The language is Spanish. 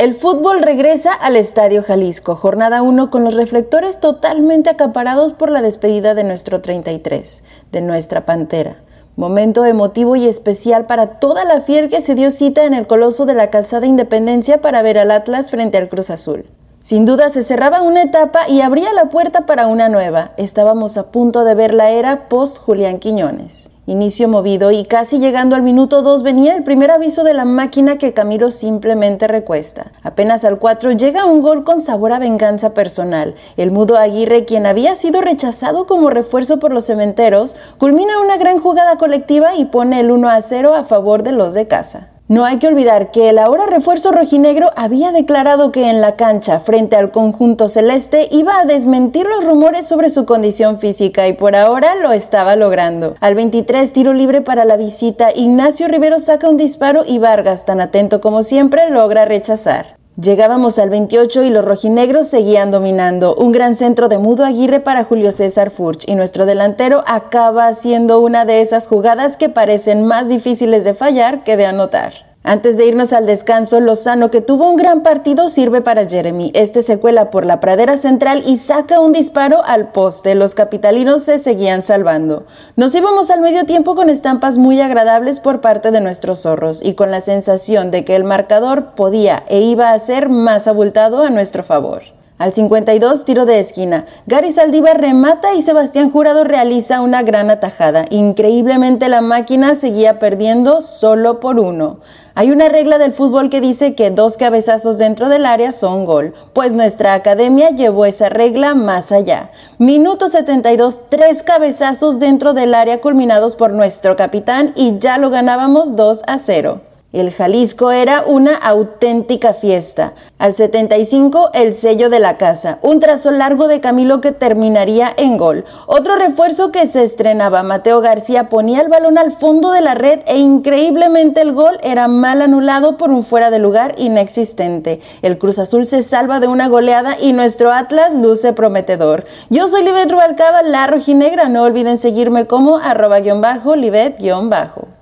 El fútbol regresa al Estadio Jalisco, jornada 1 con los reflectores totalmente acaparados por la despedida de nuestro 33, de nuestra Pantera. Momento emotivo y especial para toda la fiel que se dio cita en el coloso de la calzada Independencia para ver al Atlas frente al Cruz Azul. Sin duda se cerraba una etapa y abría la puerta para una nueva. Estábamos a punto de ver la era post Julián Quiñones. Inicio movido y casi llegando al minuto 2 venía el primer aviso de la máquina que Camilo simplemente recuesta. Apenas al 4 llega un gol con sabor a venganza personal. El mudo Aguirre, quien había sido rechazado como refuerzo por los cementeros, culmina una gran jugada colectiva y pone el 1 a 0 a favor de los de casa. No hay que olvidar que el ahora refuerzo rojinegro había declarado que en la cancha frente al conjunto celeste iba a desmentir los rumores sobre su condición física y por ahora lo estaba logrando. Al 23 tiro libre para la visita, Ignacio Rivero saca un disparo y Vargas, tan atento como siempre, logra rechazar. Llegábamos al 28 y los rojinegros seguían dominando. Un gran centro de Mudo Aguirre para Julio César Furch y nuestro delantero acaba haciendo una de esas jugadas que parecen más difíciles de fallar que de anotar. Antes de irnos al descanso, Lozano, que tuvo un gran partido, sirve para Jeremy. Este se cuela por la pradera central y saca un disparo al poste. Los capitalinos se seguían salvando. Nos íbamos al medio tiempo con estampas muy agradables por parte de nuestros zorros y con la sensación de que el marcador podía e iba a ser más abultado a nuestro favor. Al 52, tiro de esquina. Gary Saldívar remata y Sebastián Jurado realiza una gran atajada. Increíblemente la máquina seguía perdiendo solo por uno. Hay una regla del fútbol que dice que dos cabezazos dentro del área son gol, pues nuestra academia llevó esa regla más allá. Minuto 72, tres cabezazos dentro del área culminados por nuestro capitán y ya lo ganábamos 2 a 0. El Jalisco era una auténtica fiesta. Al 75, el sello de la casa. Un trazo largo de Camilo que terminaría en gol. Otro refuerzo que se estrenaba. Mateo García ponía el balón al fondo de la red e increíblemente el gol era mal anulado por un fuera de lugar inexistente. El Cruz Azul se salva de una goleada y nuestro Atlas luce prometedor. Yo soy Libet Rubalcaba, la rojinegra. No olviden seguirme como arroba guion bajo, Libet guion bajo.